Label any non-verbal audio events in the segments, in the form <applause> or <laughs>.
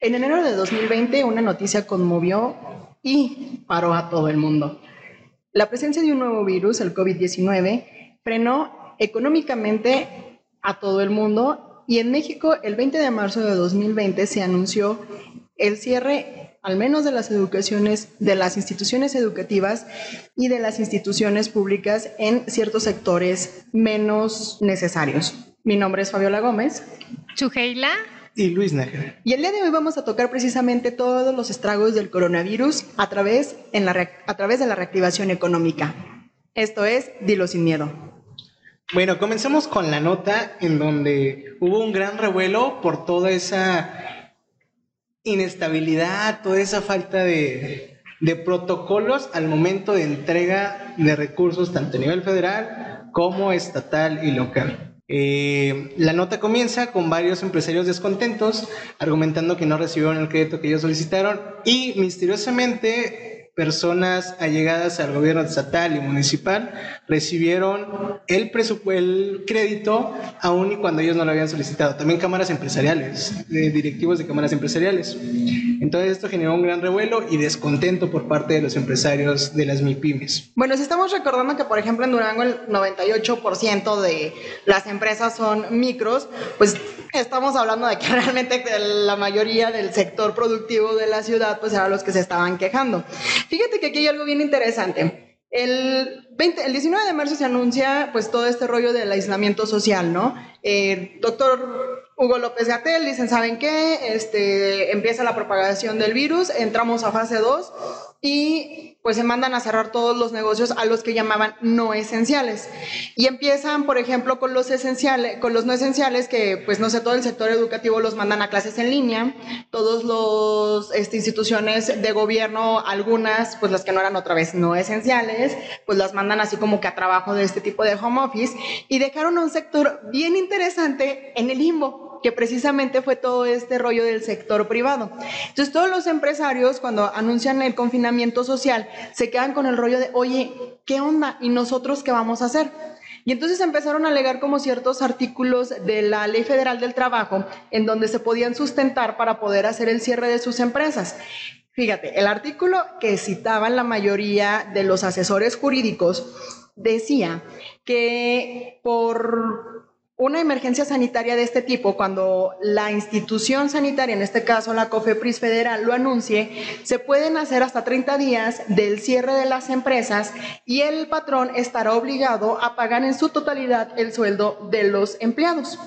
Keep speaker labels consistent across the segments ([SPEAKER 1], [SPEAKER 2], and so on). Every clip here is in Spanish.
[SPEAKER 1] En enero de 2020 una noticia conmovió y paró a todo el mundo. La presencia de un nuevo virus, el COVID-19, frenó económicamente a todo el mundo y en México el 20 de marzo de 2020 se anunció el cierre al menos de las educaciones, de las instituciones educativas y de las instituciones públicas en ciertos sectores menos necesarios. Mi nombre es Fabiola Gómez.
[SPEAKER 2] Chujeila
[SPEAKER 3] y Luis Nájera.
[SPEAKER 1] Y el día de hoy vamos a tocar precisamente todos los estragos del coronavirus a través, en la, a través de la reactivación económica. Esto es Dilo sin miedo.
[SPEAKER 3] Bueno, comencemos con la nota en donde hubo un gran revuelo por toda esa inestabilidad, toda esa falta de, de protocolos al momento de entrega de recursos tanto a nivel federal como estatal y local. Eh, la nota comienza con varios empresarios descontentos, argumentando que no recibieron el crédito que ellos solicitaron y misteriosamente personas allegadas al gobierno estatal y municipal recibieron el, el crédito aún y cuando ellos no lo habían solicitado. También cámaras empresariales, directivos de cámaras empresariales. Entonces esto generó un gran revuelo y descontento por parte de los empresarios de las MIPIMES.
[SPEAKER 1] Bueno, si estamos recordando que por ejemplo en Durango el 98% de las empresas son micros, pues estamos hablando de que <laughs> realmente la mayoría del sector productivo de la ciudad pues eran los que se estaban quejando. Fíjate que aquí hay algo bien interesante. El, 20, el 19 de marzo se anuncia pues todo este rollo del aislamiento social, ¿no? Eh, doctor Hugo López Gatel dicen, ¿saben qué? Este, empieza la propagación del virus, entramos a fase 2 y pues se mandan a cerrar todos los negocios a los que llamaban no esenciales. Y empiezan, por ejemplo, con los esenciales, con los no esenciales, que pues no sé, todo el sector educativo los mandan a clases en línea, todos los este, instituciones de gobierno, algunas, pues las que no eran otra vez no esenciales, pues las mandan así como que a trabajo de este tipo de home office y dejaron un sector bien interesante en el limbo que precisamente fue todo este rollo del sector privado. Entonces todos los empresarios cuando anuncian el confinamiento social se quedan con el rollo de, oye, ¿qué onda? ¿Y nosotros qué vamos a hacer? Y entonces empezaron a alegar como ciertos artículos de la Ley Federal del Trabajo en donde se podían sustentar para poder hacer el cierre de sus empresas. Fíjate, el artículo que citaban la mayoría de los asesores jurídicos decía que por una emergencia sanitaria de este tipo, cuando la institución sanitaria, en este caso la COFEPRIS federal, lo anuncie, se pueden hacer hasta 30 días del cierre de las empresas y el patrón estará obligado a pagar en su totalidad el sueldo de los empleados.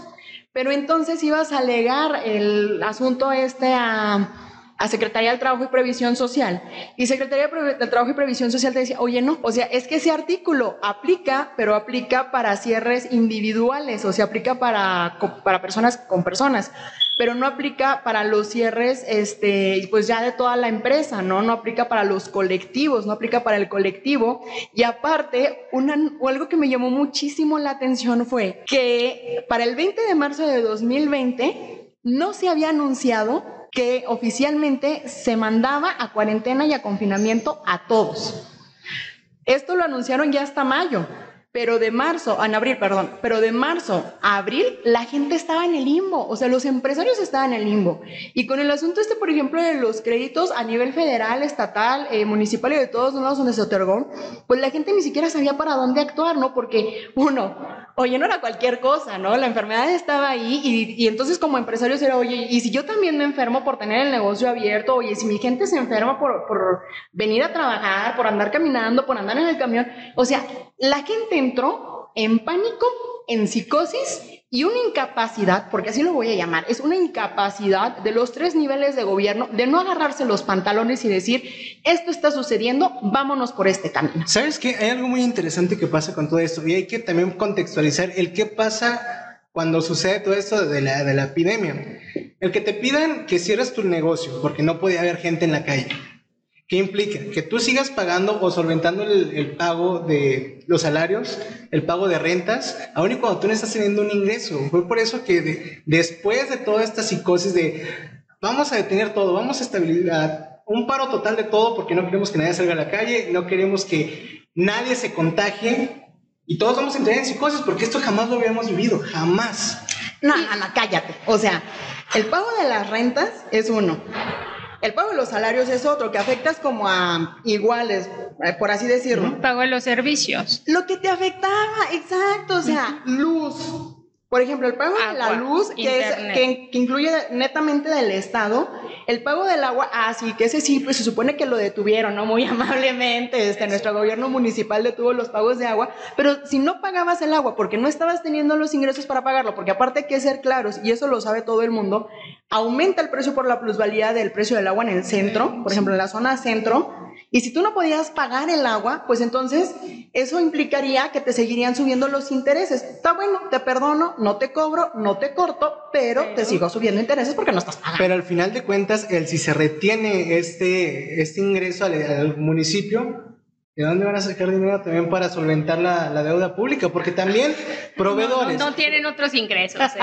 [SPEAKER 1] Pero entonces ibas a alegar el asunto este a a Secretaría del Trabajo y Previsión Social. Y Secretaría del Trabajo y Previsión Social te decía, oye, no, o sea, es que ese artículo aplica, pero aplica para cierres individuales, o sea, aplica para, para personas con personas, pero no aplica para los cierres, este, pues ya de toda la empresa, ¿no? No aplica para los colectivos, no aplica para el colectivo. Y aparte, una, algo que me llamó muchísimo la atención fue que para el 20 de marzo de 2020 no se había anunciado que oficialmente se mandaba a cuarentena y a confinamiento a todos. Esto lo anunciaron ya hasta mayo. Pero de marzo, en abril, perdón, pero de marzo a abril la gente estaba en el limbo, o sea, los empresarios estaban en el limbo. Y con el asunto este, por ejemplo, de los créditos a nivel federal, estatal, eh, municipal y de todos lados donde se otorgó, pues la gente ni siquiera sabía para dónde actuar, ¿no? Porque uno, oye, no era cualquier cosa, ¿no? La enfermedad estaba ahí y, entonces como empresarios era, oye, y si yo también me enfermo por tener el negocio abierto, oye, si mi gente se enferma por, por venir a trabajar, por andar caminando, por andar en el camión, o sea, la gente entró en pánico, en psicosis y una incapacidad, porque así lo voy a llamar, es una incapacidad de los tres niveles de gobierno de no agarrarse los pantalones y decir, esto está sucediendo, vámonos por este camino.
[SPEAKER 3] ¿Sabes qué? Hay algo muy interesante que pasa con todo esto y hay que también contextualizar el qué pasa cuando sucede todo esto de la, la epidemia. El que te pidan que cierres tu negocio porque no podía haber gente en la calle ¿Qué implica? Que tú sigas pagando o solventando el, pago de los salarios, el pago de rentas, aun y cuando tú no estás teniendo un ingreso. Fue por eso que después de toda esta psicosis de vamos a detener todo, vamos a estabilidad, un paro total de todo porque no queremos que nadie salga a la calle, no queremos que nadie se contagie y todos vamos a entrar en psicosis porque esto jamás lo habíamos vivido, jamás.
[SPEAKER 1] No, no, no, cállate. O sea, El pago de las rentas es uno. El pago de los salarios es otro, que afectas como a iguales, eh, por así decirlo.
[SPEAKER 2] El pago de los servicios.
[SPEAKER 1] Lo que te afectaba, exacto, o sea, luz, por ejemplo, el pago de la luz, que, es, que, incluye netamente del Estado, el pago del agua, ah, sí, que ese sí, pues se supone que lo detuvieron, ¿no? Muy <laughs> amablemente, este, nuestro gobierno municipal detuvo los pagos de agua, pero si no pagabas el agua porque no estabas teniendo los ingresos para pagarlo, porque aparte hay que ser claros, y eso lo sabe todo el mundo, aumenta el precio por la plusvalía del precio del agua en el centro, por ejemplo, en la zona centro, y si tú no podías pagar el agua, pues entonces eso implicaría que te seguirían subiendo los intereses. Está bueno, te perdono, no te cobro, no te corto, pero, te sigo subiendo intereses porque no estás pagando.
[SPEAKER 3] Pero al final de cuentas, el si se retiene este, este ingreso al, municipio, ¿De dónde van a sacar dinero también para solventar la, la deuda pública? Porque también proveedores.
[SPEAKER 2] No, tienen otros ingresos. Eh.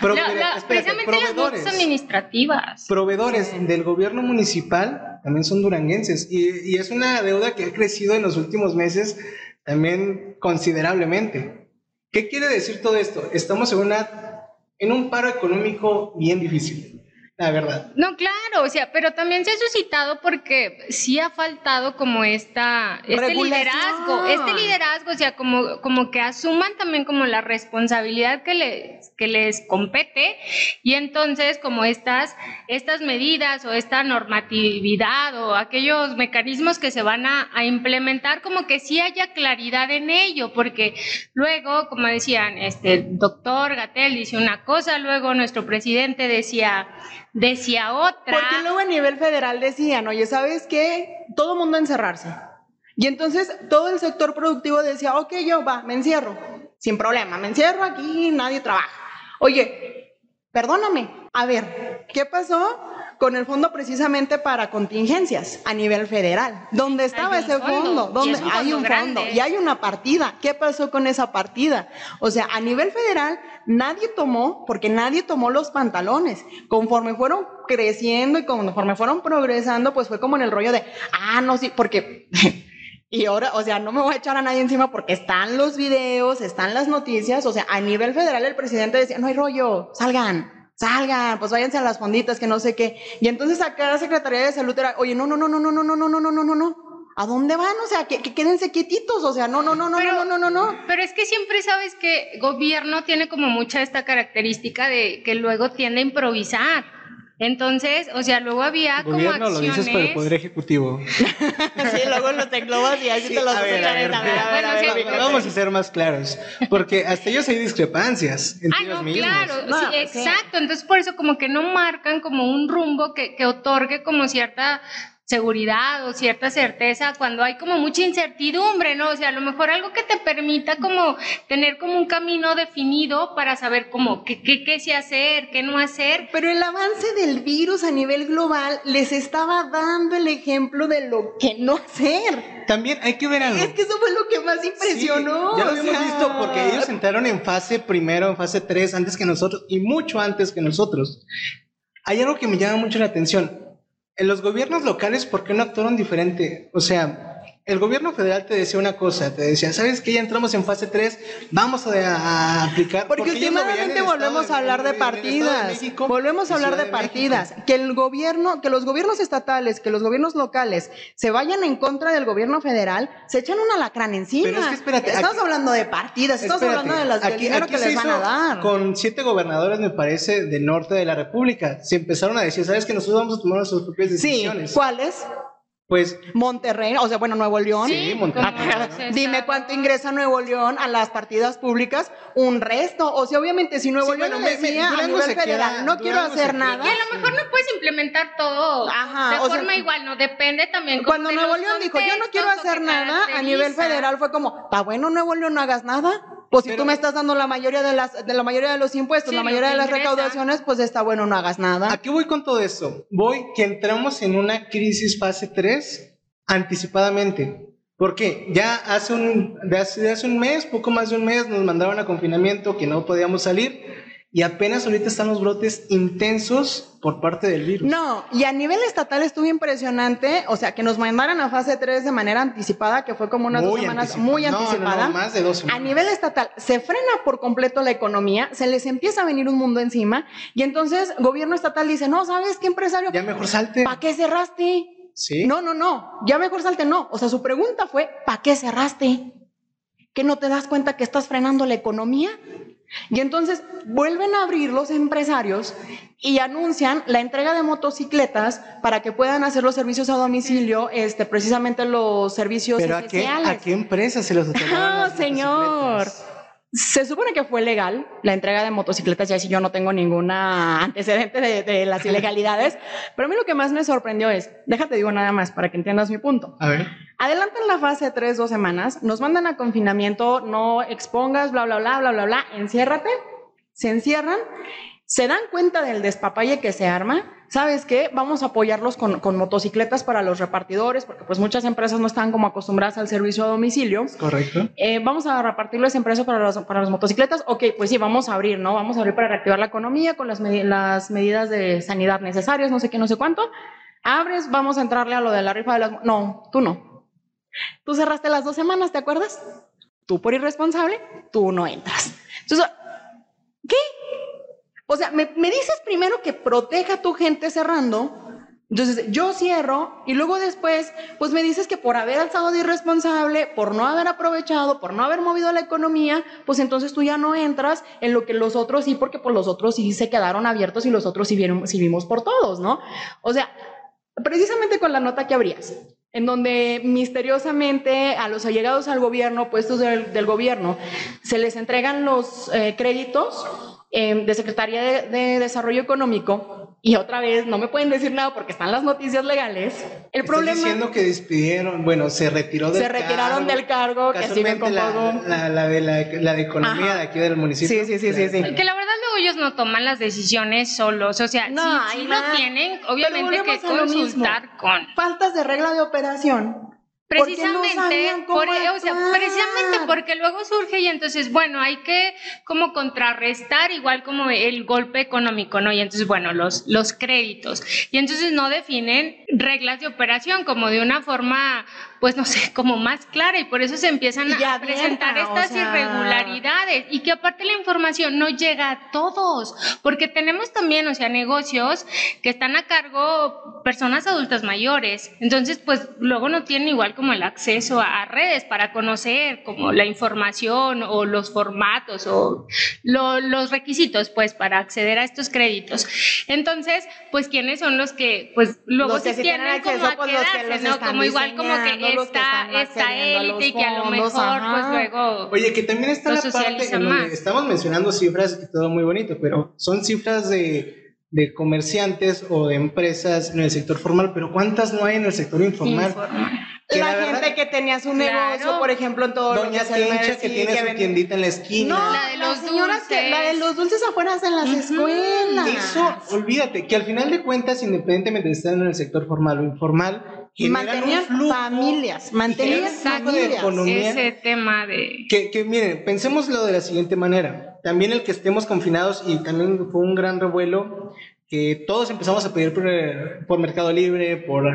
[SPEAKER 2] <laughs> precisamente las administrativas.
[SPEAKER 3] Proveedores del gobierno municipal también son duranguenses. Y, y es una deuda que ha crecido en los últimos meses también considerablemente. ¿Qué quiere decir todo esto? Estamos en, una, en un paro económico bien difícil la verdad.
[SPEAKER 2] No, claro, o sea, pero también se ha suscitado porque sí ha faltado como esta, este liderazgo, este liderazgo, o sea, como, como que asuman también como la responsabilidad que les, que les compete y entonces como estas, estas medidas o esta normatividad o aquellos mecanismos que se van a, a implementar, como que sí haya claridad en ello, porque luego, como decían, este el doctor Gatel dice una cosa, luego nuestro presidente decía decía otra.
[SPEAKER 1] Porque luego a nivel federal decían, oye, ¿sabes qué? Todo mundo encerrarse. Y entonces todo el sector productivo decía, ok, yo va, me encierro, sin problema, me encierro aquí, nadie trabaja. Oye, perdóname, a ver, ¿qué pasó? Con el fondo precisamente para contingencias a nivel federal. ¿Dónde estaba ese fondo? ¿Dónde hay un fondo y hay una partida? ¿Qué pasó con esa partida? O sea, a nivel federal nadie tomó, porque nadie tomó los pantalones. Conforme fueron creciendo y conforme fueron progresando, pues fue como en el rollo de, ah, no, sí, porque... <laughs> Y ahora, o sea, no me voy a echar a nadie encima porque están los videos, están las noticias, o sea, a nivel federal el presidente decía, no hay rollo, salgan, salgan, pues váyanse a las fonditas, que no sé qué. Y entonces acá la Secretaría de Salud era, oye, no, no, no, no, no, no, no, no, no, no, no, no. ¿A dónde van? O sea, que, quédense quietitos, o sea, no, no, no, no, no, no, no, no.
[SPEAKER 2] Pero es que siempre sabes que gobierno tiene como mucha esta característica de que luego tiende a improvisar. Entonces, o sea, luego había como
[SPEAKER 3] Gobierno lo dices para el Poder Ejecutivo. <laughs>
[SPEAKER 1] sí, luego lo te y así te los a ver, a ver,
[SPEAKER 3] Vamos a ser más claros, porque hasta ellos hay discrepancias entre ellos mismos. claro,
[SPEAKER 2] sí, exacto. Entonces, por eso como que no marcan como un rumbo que, que otorgue como cierta seguridad o cierta certeza cuando hay como mucha incertidumbre, ¿no? O sea, a lo mejor algo que te permita como tener como un camino definido para saber como qué, qué, qué sí hacer, qué no hacer.
[SPEAKER 1] Pero el avance del virus a nivel global les estaba dando el ejemplo de lo que no hacer.
[SPEAKER 3] También hay que ver algo.
[SPEAKER 1] Es que eso fue lo que más impresionó.
[SPEAKER 3] ya lo habíamos visto porque ellos entraron en fase primero, en fase 3 antes que nosotros y mucho antes que nosotros. Hay algo que me llama mucho la atención en los gobiernos locales, ¿por qué no actuaron diferente? O sea, el gobierno federal te decía una cosa, te decía, ¿sabes que ya entramos en fase 3? Vamos a, aplicar.
[SPEAKER 1] Porque, últimamente volvemos a hablar de, partidas. volvemos a hablar de, partidas. que el gobierno, que los gobiernos estatales, que los gobiernos locales se vayan en contra del gobierno federal, se echan una lacrán encima. Pero es que espérate. Estamos hablando de partidas, estamos hablando de las aquí, que les van a dar.
[SPEAKER 3] Con siete gobernadores, me parece, del norte de la República, se empezaron a decir, ¿sabes que nosotros vamos a tomar nuestras propias decisiones?
[SPEAKER 1] Sí, ¿cuáles?
[SPEAKER 3] Pues
[SPEAKER 1] Monterrey, o sea, bueno, Nuevo León.
[SPEAKER 2] Sí,
[SPEAKER 1] Monterrey. Dime cuánto ingresa Nuevo León a las partidas públicas, un resto. O sea, obviamente, si Nuevo León me, decía a nivel federal, no quiero hacer nada.
[SPEAKER 2] Y a lo mejor no puedes implementar todo de forma igual, no depende también.
[SPEAKER 1] Cuando Nuevo León dijo, yo no quiero hacer nada, a nivel federal fue como, está bueno Nuevo León, no hagas nada. Pues si tú me estás dando la mayoría de las de la mayoría de los impuestos, la mayoría de las recaudaciones, pues está bueno, no hagas nada.
[SPEAKER 3] ¿A qué voy con todo esto? Voy que entramos en una crisis fase 3 anticipadamente. Porque ya hace un, hace, hace un mes, poco más de un mes, nos mandaron a confinamiento que no podíamos salir. Y apenas ahorita están los brotes intensos por parte del virus.
[SPEAKER 1] No, y a nivel estatal estuvo impresionante, o sea, que nos mandaran a fase 3 de manera anticipada, que fue como unas dos semanas muy anticipada.
[SPEAKER 3] No, más de dos
[SPEAKER 1] semanas. A nivel estatal, se frena por completo la economía, se les empieza a venir un mundo encima, y entonces gobierno estatal dice, no, ¿sabes qué empresario?
[SPEAKER 3] Ya mejor salte.
[SPEAKER 1] ¿Para qué cerraste?
[SPEAKER 3] Sí.
[SPEAKER 1] No, no, no, ya mejor salte, no. O sea, su pregunta fue, ¿para qué cerraste? ¿Que no te das cuenta que estás frenando la economía? Y entonces vuelven a abrir los empresarios y anuncian la entrega de motocicletas para que puedan hacer los servicios a domicilio, este, precisamente los servicios
[SPEAKER 3] ¿Pero a qué, a qué empresas se los <laughs>
[SPEAKER 1] otorgaron? Ah, señor. Se supone que fue legal la entrega de motocicletas, ya si yo no tengo ninguna antecedente de, de, las ilegalidades, <laughs> pero a mí lo que más me sorprendió es, déjate digo nada más para que entiendas mi punto.
[SPEAKER 3] A ver.
[SPEAKER 1] Adelantan la fase de tres, dos semanas, nos mandan a confinamiento, no expongas, bla, bla, bla, bla, bla, bla, enciérrate, se encierran, se dan cuenta del despapalle que se arma, ¿sabes qué? Vamos a apoyarlos con, motocicletas para los repartidores, porque pues muchas empresas no están como acostumbradas al servicio a domicilio.
[SPEAKER 3] Correcto.
[SPEAKER 1] Eh, vamos a repartirles empresas para, para las motocicletas. Ok, pues sí, vamos a abrir, ¿no? Vamos a abrir para reactivar la economía con las, las medidas de sanidad necesarias, no sé qué, no sé cuánto. Abres, vamos a entrarle a lo de la rifa de las... No, tú no. Tú cerraste las dos semanas, ¿te acuerdas? Tú por irresponsable, tú no entras. Entonces. O sea, me, dices primero que proteja a tu gente cerrando, entonces yo cierro y luego después, pues me dices que por haber alzado de irresponsable, por no haber aprovechado, por no haber movido la economía, pues entonces tú ya no entras en lo que los otros sí, porque por los otros sí se quedaron abiertos y los otros sí, vieron, sí vimos por todos, ¿no? O sea, precisamente con la nota que abrías, en donde misteriosamente a los allegados al gobierno, puestos del, gobierno, se les entregan los eh, créditos Em, de Secretaría de, Desarrollo Económico y otra vez no me pueden decir nada porque están las noticias legales. El problema
[SPEAKER 3] diciendo que despidieron, bueno, se retiró del
[SPEAKER 1] Se retiraron del cargo, que siguen con
[SPEAKER 3] la, la, de la, de economía de aquí del municipio.
[SPEAKER 1] Sí, sí, sí, sí,
[SPEAKER 2] Que la verdad luego ellos no toman las decisiones solos, o sea, no, sí, lo tienen, obviamente que consultar con
[SPEAKER 1] faltas de regla de operación
[SPEAKER 2] Precisamente, por, o sea, precisamente porque luego surge y entonces, bueno, hay que como contrarrestar igual como el golpe económico, ¿no? Y entonces, bueno, los, los créditos. Y entonces no definen reglas de operación como de una forma pues no sé, <laughs> como más clara y por eso se empiezan a presentar estas irregularidades y que aparte la información no llega a todos, porque tenemos también, o sea, negocios que están a cargo personas adultas mayores, entonces pues luego no tienen igual como el acceso a, redes para conocer como la información o los formatos o los requisitos pues para acceder a estos créditos. Entonces, pues quiénes son los que pues luego se tienen como a pues, quedarse, ¿no? Como igual como que esta, esta élite y que a lo mejor pues luego
[SPEAKER 3] Oye, que también está la parte en donde estamos mencionando cifras y todo muy bonito, pero son cifras de, de comerciantes o de empresas en el sector formal, pero ¿cuántas no hay en el sector informal?
[SPEAKER 1] la, gente que tenía su negocio, por ejemplo, en todo
[SPEAKER 3] Doña Tencha que tiene su tiendita en la esquina.
[SPEAKER 1] No, la de los señoras que la de los dulces afuera en las escuelas.
[SPEAKER 3] Eso, olvídate, que al final de cuentas, independientemente de estar en el sector formal o informal,
[SPEAKER 1] mantenían familias, mantenían familias.
[SPEAKER 2] economía, ese tema de...
[SPEAKER 3] Que, que miren, pensémoslo de la siguiente manera. También el que estemos confinados y también fue un gran revuelo que todos empezamos a pedir por, por Mercado Libre, por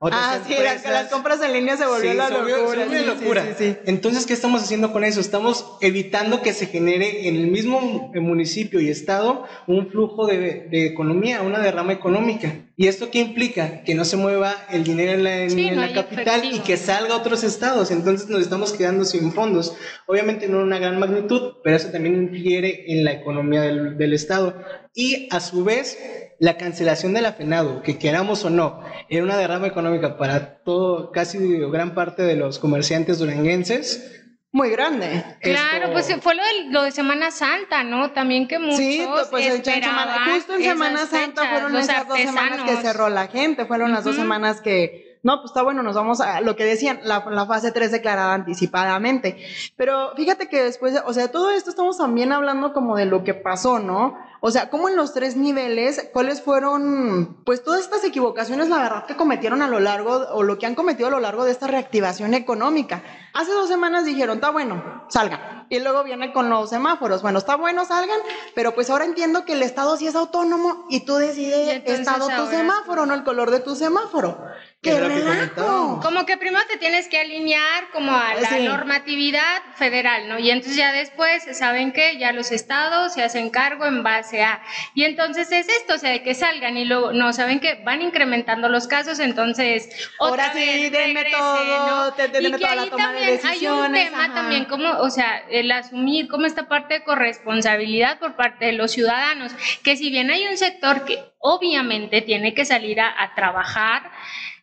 [SPEAKER 1] ah, sí, las, compras en línea se volvió la locura.
[SPEAKER 3] Entonces, ¿qué estamos haciendo con eso? Estamos evitando que se genere en el mismo municipio y estado un flujo de, de economía, una derrama económica. ¿Y esto qué implica? Que no se mueva el dinero en la, en, la capital y que salga a otros estados. Entonces nos estamos quedando sin fondos. Obviamente no en una gran magnitud, pero eso también infiere en la economía del, del estado. Y a su vez, la cancelación de la FENADO, que queramos o no, era una derrama económica para todo, casi gran parte de los comerciantes duranguenses,
[SPEAKER 1] muy grande.
[SPEAKER 2] Claro, pues fue lo de, lo de, Semana Santa, ¿no? También que muchos sí, pues
[SPEAKER 1] esperaban justo en Semana Santa fueron esas dos semanas que cerró la gente, fueron las dos semanas que, no, pues está bueno, nos vamos a lo que decían, la, la fase 3 declarada anticipadamente. Pero fíjate que después, o sea, todo esto estamos también hablando como de lo que pasó, ¿no? O sea, como en los tres niveles, cuáles fueron, pues todas estas equivocaciones, la verdad, que cometieron a lo largo, o lo que han cometido a lo largo de esta reactivación económica. Hace dos semanas dijeron, está bueno, salgan. Y luego viene con los semáforos. Bueno, está bueno, salgan, pero pues ahora entiendo que el Estado sí es autónomo y tú decides, Estado, tu semáforo, no el color de tu semáforo. ¡Qué relajo!
[SPEAKER 2] Como que primero te tienes que alinear como a la normatividad federal, ¿no? Y entonces ya después, ¿saben qué? Ya los estados se hacen cargo en base a... Y entonces es esto, o sea, de que salgan y luego, no, ¿saben qué? Van incrementando los casos, entonces...
[SPEAKER 1] Ahora sí, denme todo,
[SPEAKER 2] y que ahí también hay un tema también como, o sea, el asumir como esta parte de corresponsabilidad por parte de los ciudadanos, que si bien hay un sector que obviamente tiene que salir a, a trabajar,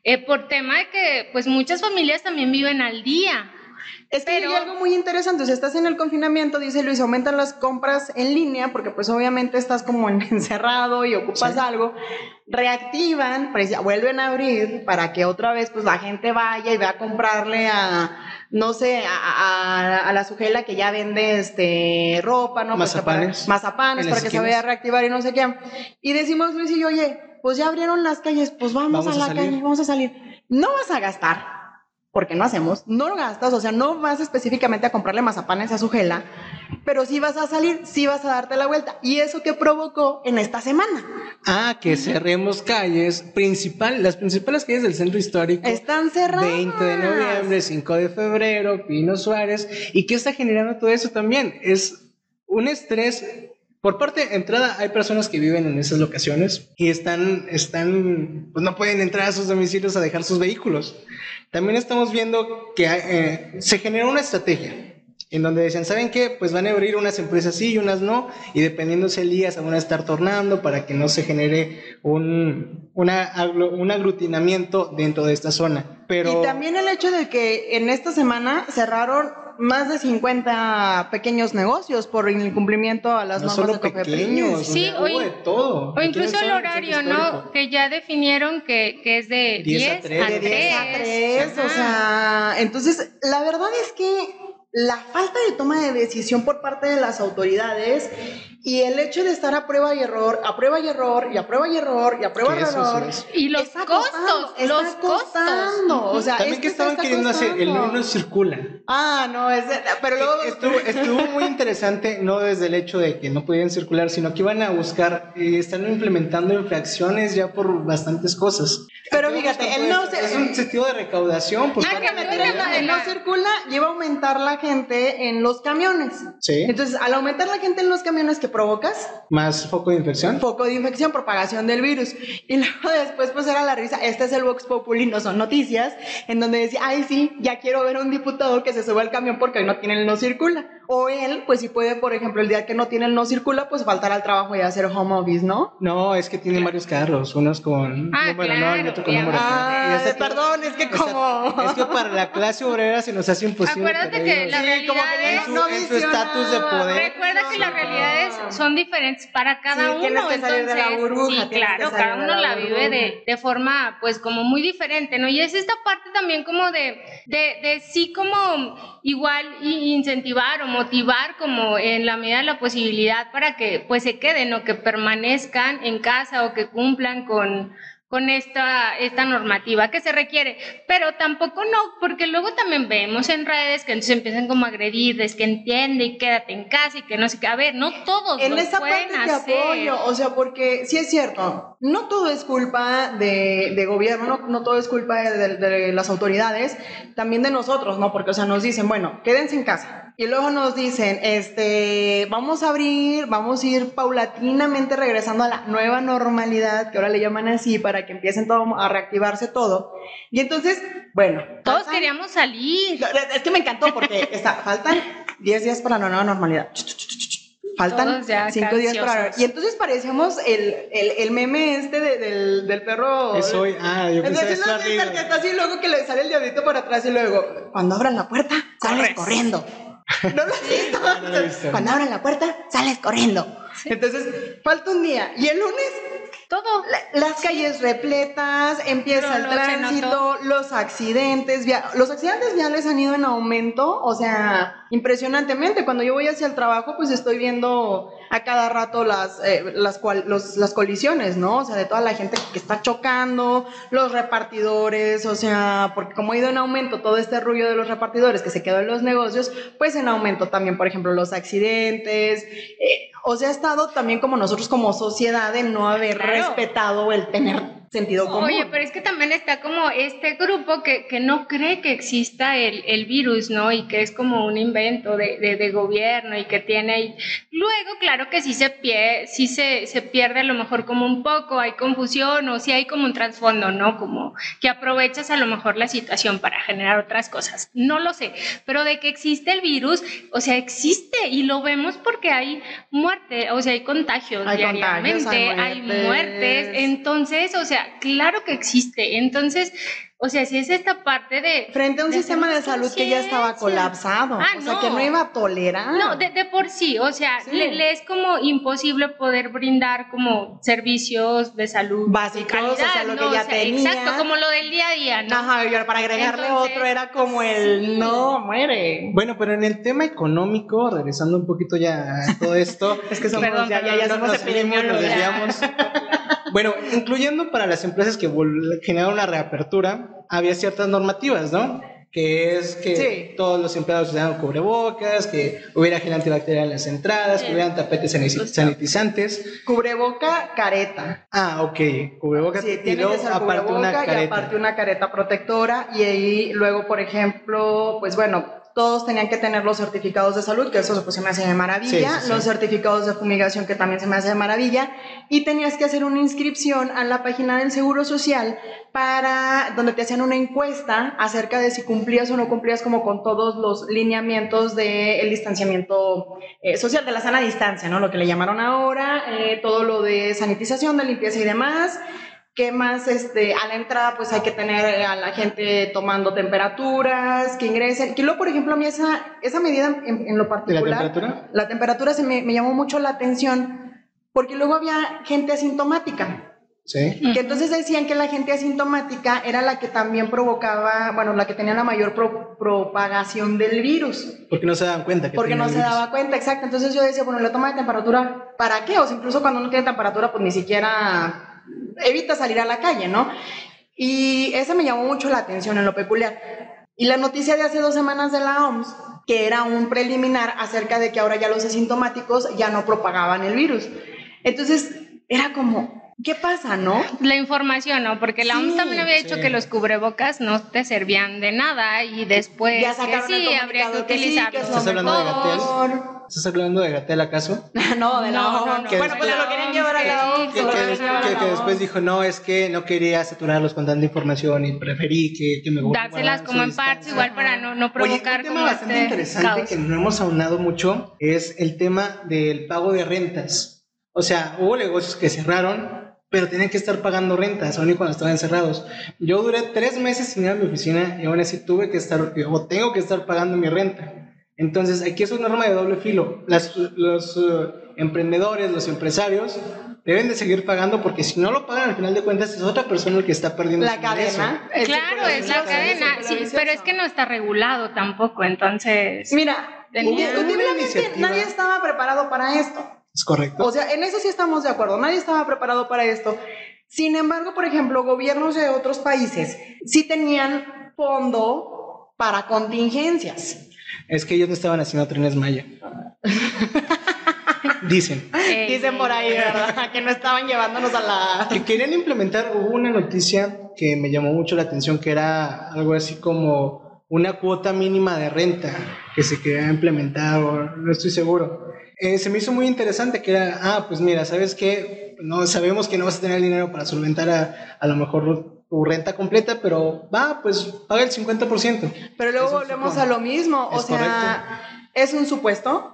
[SPEAKER 2] eh, por tema de que pues muchas familias también viven al día.
[SPEAKER 1] Es que hay algo muy interesante, si estás en el confinamiento, dice Luis, aumentan las compras en línea, porque pues obviamente estás como <laughs> encerrado y ocupas algo, reactivan, pues vuelven a abrir para que otra vez pues la gente vaya y vaya a comprarle a, no sé, a, la sujela que ya vende este ropa, ¿no?
[SPEAKER 3] Pues mazapanes.
[SPEAKER 1] mazapanes, para que se vaya a reactivar y no sé qué. Y decimos Luis y yo, oye, pues ya abrieron las calles, pues vamos, a la calle, vamos a salir. No vas a gastar, porque no hacemos, no lo gastas, o sea, no vas específicamente a comprarle mazapanes a su gela, pero sí vas a salir, sí vas a darte la vuelta. ¿Y eso qué provocó en esta semana?
[SPEAKER 3] Ah, que cerremos calles, principal, las principales calles del centro histórico.
[SPEAKER 1] Están cerradas.
[SPEAKER 3] 20 de noviembre, 5 de febrero, Pino Suárez. ¿Y qué está generando todo eso también? Es un estrés por parte de entrada, hay personas que viven en esas locaciones y están, están, pues no pueden entrar a sus domicilios a dejar sus vehículos. También estamos viendo que eh, se generó una estrategia en donde decían, ¿saben qué? Pues van a abrir unas empresas sí y unas no, y dependiendo si el día se van a estar tornando para que no se genere un, una, un aglutinamiento dentro de esta zona. Pero...
[SPEAKER 1] Y también el hecho de que en esta semana cerraron más de 50 pequeños negocios por incumplimiento a las
[SPEAKER 3] no
[SPEAKER 1] normas
[SPEAKER 3] de pequeños, sí, o, de todo.
[SPEAKER 2] o incluso el horario, ¿no? Que ya definieron que, que es de 10, a 3. De 10 a
[SPEAKER 1] 3, o sea, entonces la verdad es que la falta de toma de decisión por parte de las autoridades y el hecho de estar a prueba y error, a prueba y error, y a prueba y error, y a prueba y error.
[SPEAKER 2] Y los costos, los costos.
[SPEAKER 1] O sea,
[SPEAKER 3] También que estaban queriendo hacer, el no circula.
[SPEAKER 1] Ah, no, es, pero luego...
[SPEAKER 3] Estuvo, estuvo, muy interesante, no desde el hecho de que no podían circular, sino que iban a buscar, y están implementando infracciones ya por bastantes cosas.
[SPEAKER 1] Pero fíjate, el no...
[SPEAKER 3] Es un sentido de recaudación.
[SPEAKER 1] Por ah, que el no circula lleva a aumentar la gente en los camiones.
[SPEAKER 3] Sí.
[SPEAKER 1] Entonces, al aumentar la gente en los camiones que provocas?
[SPEAKER 3] Más foco de infección.
[SPEAKER 1] Foco de infección, propagación del virus. Y luego <laughs> después pues era la risa, este es el Vox Populi, no son noticias, en donde decía, ay sí, ya quiero ver a un diputado que se sube al camión porque hoy no tiene el no circula. O él, pues si puede, por ejemplo, el día que no tiene el no circula, pues faltar al trabajo y hacer home office, ¿no?
[SPEAKER 3] No, es que tiene varios carros, unos con
[SPEAKER 2] ah, número claro,
[SPEAKER 3] otro con número
[SPEAKER 1] ah, perdón, es que como...
[SPEAKER 3] es que para la clase obrera se nos hace imposible.
[SPEAKER 2] Acuérdate que la realidad
[SPEAKER 3] es... En su estatus de poder.
[SPEAKER 2] Recuerda que la realidad es son diferentes para cada uno. entonces,
[SPEAKER 1] de la burbuja,
[SPEAKER 2] sí, claro, cada uno la, vive de, de, forma, pues, como muy diferente, ¿no? Y es esta parte también como de, de, de sí, como igual incentivar o motivar como en la medida de la posibilidad para que, pues, se queden o que permanezcan en casa o que cumplan con con esta, esta normativa que se requiere, pero tampoco no, porque luego también vemos en redes que entonces empiezan como a agredir, es que entiende y quédate en casa y que no sé qué, a ver, no todos
[SPEAKER 1] en esa parte de apoyo, o sea, porque sí es cierto, no todo es culpa de, de gobierno, no, no, todo es culpa de, de, las autoridades, también de nosotros, ¿no? Porque, o sea, nos dicen, bueno, quédense en casa, y luego nos dicen, este, vamos a abrir, vamos a ir paulatinamente regresando a la nueva normalidad, que ahora le llaman así, para que empiecen todo a reactivarse todo. Y entonces, bueno.
[SPEAKER 2] Todos queríamos salir.
[SPEAKER 1] Es que me encantó porque está, faltan 10 días para la nueva normalidad. Faltan 5 días para... Y entonces parecíamos el, el, el meme este del, del, perro...
[SPEAKER 3] Es hoy, ah, yo pensé
[SPEAKER 1] que no, el que está así luego que le sale el diablito para atrás y luego, cuando abran la puerta, sales corriendo. <laughs> ¿No lo has visto? Cuando abran la puerta, sales corriendo. Entonces, falta un día. Y el lunes
[SPEAKER 2] todo.
[SPEAKER 1] las calles repletas, empieza el tránsito, los accidentes, los accidentes viales han ido en aumento, o sea, impresionantemente. Cuando yo voy hacia el trabajo, pues estoy viendo a cada rato las, eh, las, las colisiones, ¿no? O sea, de toda la gente que está chocando, los repartidores, o sea, porque como ha ido en aumento todo este rollo de los repartidores que se quedó en los negocios, pues en aumento también, por ejemplo, los accidentes. Eh, o sea, ha estado también como nosotros como sociedad de no haber respetado el tener sentido común.
[SPEAKER 2] Oye, pero es que también está como este grupo que, que no cree que exista el, el, virus, ¿no? Y que es como un invento de, de, gobierno y que tiene... Luego, claro que sí se, pie, sí se, se pierde a lo mejor como un poco, hay confusión o sí hay como un trasfondo, ¿no? Como que aprovechas a lo mejor la situación para generar otras cosas. No lo sé, pero de que existe el virus, o sea, existe y lo vemos porque hay muerte, o sea, hay contagios diariamente, hay muertes, entonces, o sea, claro que existe. Entonces, o sea, si es esta parte de...
[SPEAKER 1] Frente a un sistema de salud que ya estaba colapsado, ah, o sea, que no iba a tolerar.
[SPEAKER 2] No, de, por sí, o sea, le, es como imposible poder brindar como servicios de salud
[SPEAKER 1] básicos, o sea, lo que ya tenía.
[SPEAKER 2] Exacto, como lo del día a día, ¿no?
[SPEAKER 1] Ajá, y para agregarle otro era como el no, muere.
[SPEAKER 3] Bueno, pero en el tema económico, regresando un poquito ya a todo esto, <laughs>
[SPEAKER 1] es que somos, ya, ya, ya, somos
[SPEAKER 3] nos desviamos. <laughs> Bueno, incluyendo para las empresas que generaron una reapertura, había ciertas normativas, ¿no? que es que todos los empleados usaran cubrebocas, que hubiera gel antibacterial en las entradas, que hubieran tapetes sanitizantes.
[SPEAKER 1] Cubreboca, careta.
[SPEAKER 3] Ah, ok, cubreboca
[SPEAKER 1] sí, y luego aparte una careta. Y aparte una careta protectora y ahí luego, por ejemplo, pues bueno, todos tenían que tener los certificados de salud, que eso pues, se me hace de maravilla, los certificados de fumigación, que también se me hace de maravilla, y tenías que hacer una inscripción a la página del Seguro Social para donde te hacían una encuesta acerca de si cumplías o no cumplías como con todos los lineamientos del distanciamiento eh, social, de la sana distancia, ¿no? Lo que le llamaron ahora, eh, todo lo de sanitización, de limpieza y demás. ¿Qué más? Este, a la entrada, pues hay que tener a la gente tomando temperaturas, que ingresen. Que luego, por ejemplo, a mí esa, esa medida en, lo particular.
[SPEAKER 3] ¿La temperatura?
[SPEAKER 1] La temperatura se me, me, llamó mucho la atención, porque luego había gente asintomática.
[SPEAKER 3] Sí.
[SPEAKER 1] Que entonces decían que la gente asintomática era la que también provocaba, bueno, la que tenía la mayor propagación del virus.
[SPEAKER 3] Porque no se daban cuenta. Que
[SPEAKER 1] porque no se daba cuenta, exacto. Entonces yo decía, bueno, la toma de temperatura, ¿para qué? O sea, incluso cuando no tiene temperatura, pues ni siquiera evita salir a la calle, ¿no? Y esa me llamó mucho la atención en lo peculiar. Y la noticia de hace dos semanas de la OMS, que era un preliminar acerca de que ahora ya los asintomáticos ya no propagaban el virus. Entonces, era como, ¿Qué pasa, no?
[SPEAKER 2] La información, ¿no? Porque la OMS también había dicho que los cubrebocas no te servían de nada y después
[SPEAKER 1] ya que sí, habría que utilizarlos.
[SPEAKER 3] ¿Estás hablando de Gatel? ¿Estás hablando de Gatel acaso? <laughs>
[SPEAKER 1] no, de la no, no, Bueno, pues lo querían llevar a la OMS.
[SPEAKER 3] Que, después dijo, no, es que no quería saturarlos con tanta información y preferí que, que me
[SPEAKER 2] Dárselas como en partes, igual para no, no provocar
[SPEAKER 3] Oye, un tema bastante este interesante que no hemos aunado mucho es el tema del pago de rentas. O sea, hubo negocios que cerraron pero tenían que estar pagando rentas, aún y cuando estaban encerrados. Yo duré tres meses sin ir a mi oficina y aún así tuve que estar, o tengo que estar pagando mi renta. Entonces, aquí es una norma de doble filo. los uh, emprendedores, los empresarios, deben de seguir pagando porque si no lo pagan al final de cuentas es otra persona el que está perdiendo
[SPEAKER 1] la cadena.
[SPEAKER 2] Claro es la cadena. sí, pero es que no está regulado tampoco entonces
[SPEAKER 1] mira indiscutiblemente nadie estaba preparado para esto
[SPEAKER 3] es correcto.
[SPEAKER 1] O sea, en eso sí estamos de acuerdo. Nadie estaba preparado para esto. Sin embargo, por ejemplo, gobiernos de otros países sí tenían fondo para contingencias.
[SPEAKER 3] Es que ellos no estaban haciendo trenes Maya. Dicen.
[SPEAKER 1] Dicen por ahí, ¿verdad? que no estaban llevándonos a la...
[SPEAKER 3] Que querían implementar, hubo una noticia que me llamó mucho la atención, que era algo así como una cuota mínima de renta que se quería implementar, no estoy seguro. Eh, se me hizo muy interesante que era, ah, pues mira, ¿sabes qué? No, sabemos que no vas a tener dinero para solventar a, a lo mejor tu renta completa, pero va, pues paga el 50%.
[SPEAKER 1] Pero luego volvemos a lo mismo, o sea, es un supuesto.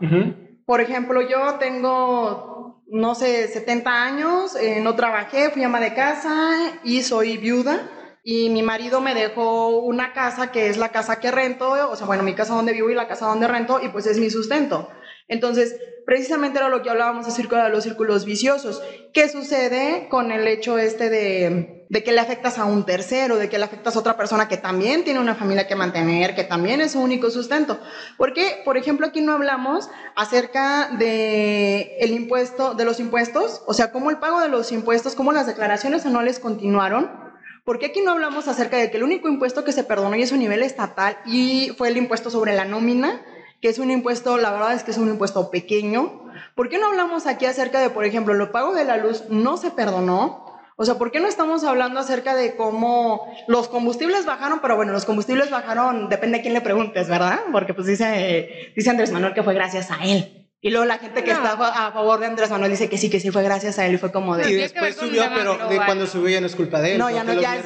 [SPEAKER 1] Por ejemplo, yo tengo, no sé, 70 años, eh, no trabajé, fui ama de casa y soy viuda. Y mi marido me dejó una casa que es la casa que rento, o sea, bueno, mi casa donde vivo y la casa donde rento, y pues es mi sustento. Entonces, precisamente era lo que hablábamos acerca de los círculos viciosos. ¿Qué sucede con el hecho este de, de, que le afectas a un tercero, de que le afectas a otra persona que también tiene una familia que mantener, que también es su único sustento? Porque, por ejemplo, aquí no hablamos acerca de el impuesto, de los impuestos, o sea, cómo el pago de los impuestos, cómo las declaraciones anuales continuaron. Porque aquí no hablamos acerca de que el único impuesto que se perdonó y es a nivel estatal y fue el impuesto sobre la nómina, que es un impuesto, la verdad es que es un impuesto pequeño. ¿Por qué no hablamos aquí acerca de, por ejemplo, lo pago de la luz no se perdonó? O sea, ¿por qué no estamos hablando acerca de cómo los combustibles bajaron? Pero bueno, los combustibles bajaron, depende de quién le preguntes, ¿verdad? Porque pues dice, dice Andrés Manuel que fue gracias a él. Y luego la gente que está a favor de Andrés Manuel dice que sí, que sí fue gracias a él y fue como de...
[SPEAKER 3] Y después subió, pero de cuando subió ya no es culpa de él.
[SPEAKER 1] No, ya no, ya, es,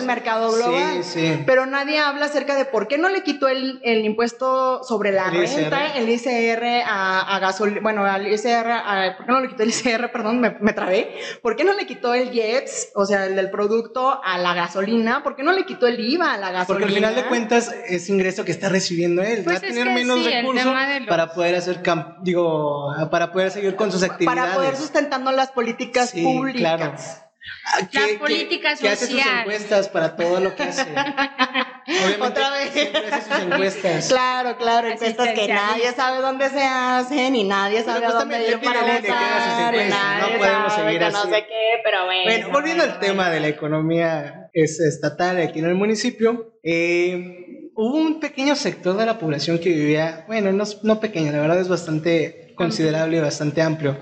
[SPEAKER 1] el mercado global. Sí, sí. Pero nadie habla acerca de por qué no le quitó el, el impuesto sobre la renta, el ICR a, a gasolina, bueno, al ICR, a, ¿por qué no le quitó el ICR? Perdón, me, me trabé. ¿Por qué no le quitó el JETS, o sea, el del producto a la gasolina? ¿Por qué no le quitó el IVA a la gasolina?
[SPEAKER 3] Porque al final de cuentas es ingreso que está recibiendo él. Pues Va a tener menos recursos para poder hacer digo, para poder seguir con sus actividades.
[SPEAKER 1] Para poder sustentando las políticas públicas. Claro.
[SPEAKER 2] Las políticas sociales.
[SPEAKER 3] hace sus encuestas para todo lo que hace. <laughs> Obviamente, Otra vez. Hace sus <laughs> encuestas.
[SPEAKER 1] Claro, claro, encuestas que nadie sabe dónde se hacen y nadie sabe pues dónde ir para votar.
[SPEAKER 3] No podemos seguir así.
[SPEAKER 1] No sé qué, pero bueno.
[SPEAKER 3] Bueno, volviendo al tema de la economía es estatal aquí en el municipio, eh, hubo un pequeño sector de la población que vivía, bueno, no, no pequeño, la verdad es bastante considerable y bastante amplio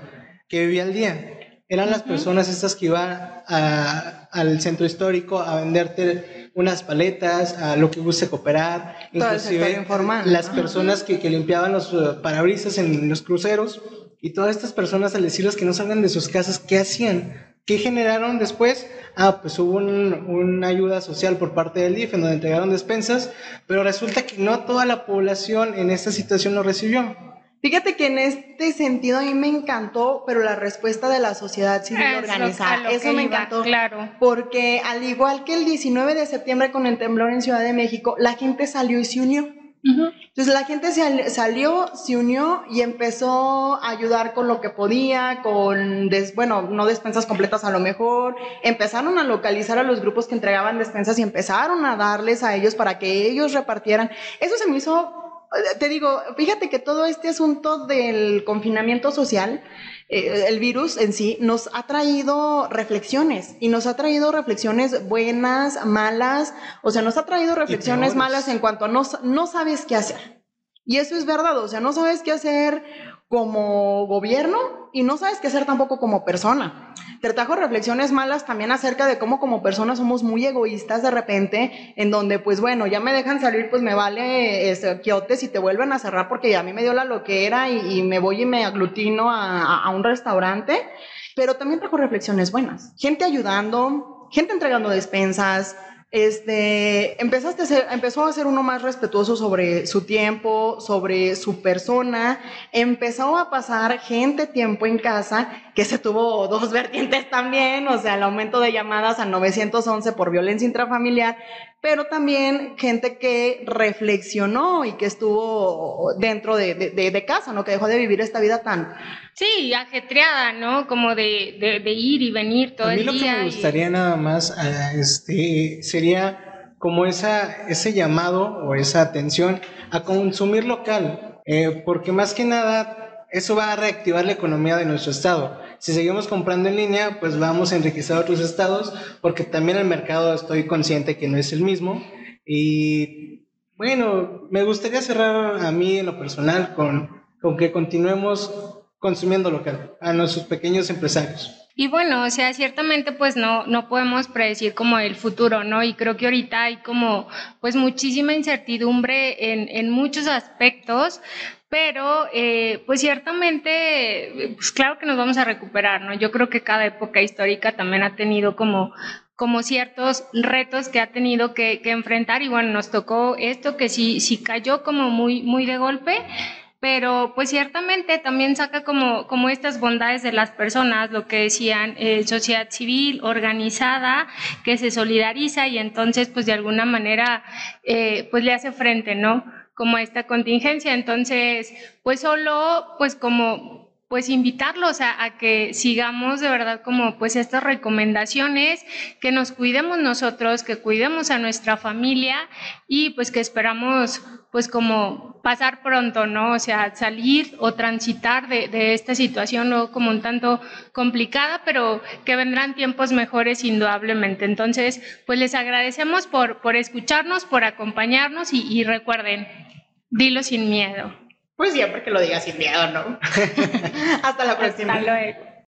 [SPEAKER 3] que vivía al día. Eran las personas estas que iban al centro histórico a venderte unas paletas, a lo que guste cooperar, inclusive las personas que, que, limpiaban los uh, parabrisas en los cruceros y todas estas personas al decirles que no salgan de sus casas, ¿qué hacían? ¿Qué generaron después? Ah, pues hubo una ayuda social por parte del DIF en donde entregaron despensas, pero resulta que no toda la población en esta situación lo recibió.
[SPEAKER 1] Fíjate que en este sentido a mí me encantó, pero la respuesta de la sociedad civil organizada, eso me encantó.
[SPEAKER 2] Claro.
[SPEAKER 1] Porque al igual que el 19 de septiembre con el temblor en Ciudad de México, la gente salió y se unió. Entonces la gente se salió, se unió y empezó a ayudar con lo que podía, con, bueno, no despensas completas a lo mejor, empezaron a localizar a los grupos que entregaban despensas y empezaron a darles a ellos para que ellos repartieran. Eso se me hizo te digo, fíjate que todo este asunto del confinamiento social, eh, el virus en sí, nos ha traído reflexiones y nos ha traído reflexiones buenas, malas, o sea, nos ha traído reflexiones malas en cuanto a no, no sabes qué hacer. Y eso es verdad, o sea, no sabes qué hacer como gobierno y no sabes qué hacer tampoco como persona. Te trajo reflexiones malas también acerca de cómo como personas somos muy egoístas de repente, en donde pues bueno, ya me dejan salir, pues me vale este, quiotes y te vuelven a cerrar porque a mí me dio la loquera y, y me voy y me aglutino a, a un restaurante, pero también trajo reflexiones buenas. Gente ayudando, gente entregando despensas, este, empezaste a ser, empezó a ser uno más respetuoso sobre su tiempo, sobre su persona, empezó a pasar gente tiempo en casa, que se tuvo dos <laughs> vertientes también, o sea, el aumento de llamadas a 911 por violencia intrafamiliar, pero también gente que reflexionó y que estuvo dentro de, de, casa, ¿no? Que dejó de vivir esta vida tan...
[SPEAKER 2] Sí, ajetreada, ¿no? Como de, de ir y venir todo el día.
[SPEAKER 3] A mí lo que me gustaría nada más ah, este, sería como esa, ese llamado o esa atención a consumir local, eh, porque más que nada eso va a reactivar la economía de nuestro estado si seguimos comprando en línea, pues vamos a enriquecer a otros estados, porque también el mercado estoy consciente que no es el mismo. Y bueno, me gustaría cerrar a mí en lo personal con, con que continuemos consumiendo local, a nuestros pequeños empresarios.
[SPEAKER 2] Y bueno, o sea, ciertamente pues no, no podemos predecir como el futuro, ¿no? Y creo que ahorita hay como pues muchísima incertidumbre en, en muchos aspectos, pero eh, pues ciertamente, pues claro que nos vamos a recuperar, ¿no? Yo creo que cada época histórica también ha tenido como como ciertos retos que ha tenido que, enfrentar y bueno, nos tocó esto que sí, sí cayó como muy, muy de golpe, pero pues ciertamente también saca como, como estas bondades de las personas, lo que decían, eh, sociedad civil organizada, que se solidariza y entonces pues de alguna manera eh, pues le hace frente, ¿no? como esta contingencia. Entonces, pues solo, pues como pues invitarlos a, que sigamos de verdad como pues estas recomendaciones, que nos cuidemos nosotros, que cuidemos a nuestra familia y pues que esperamos pues como pasar pronto, ¿no? O sea, salir o transitar de, esta situación ¿no? como un tanto complicada, pero que vendrán tiempos mejores indudablemente. Entonces, pues les agradecemos por, por escucharnos, por acompañarnos y, y recuerden, dilo sin miedo.
[SPEAKER 1] Pues siempre que lo digas sin miedo, ¿no? <laughs> Hasta la próxima.
[SPEAKER 2] Hasta luego.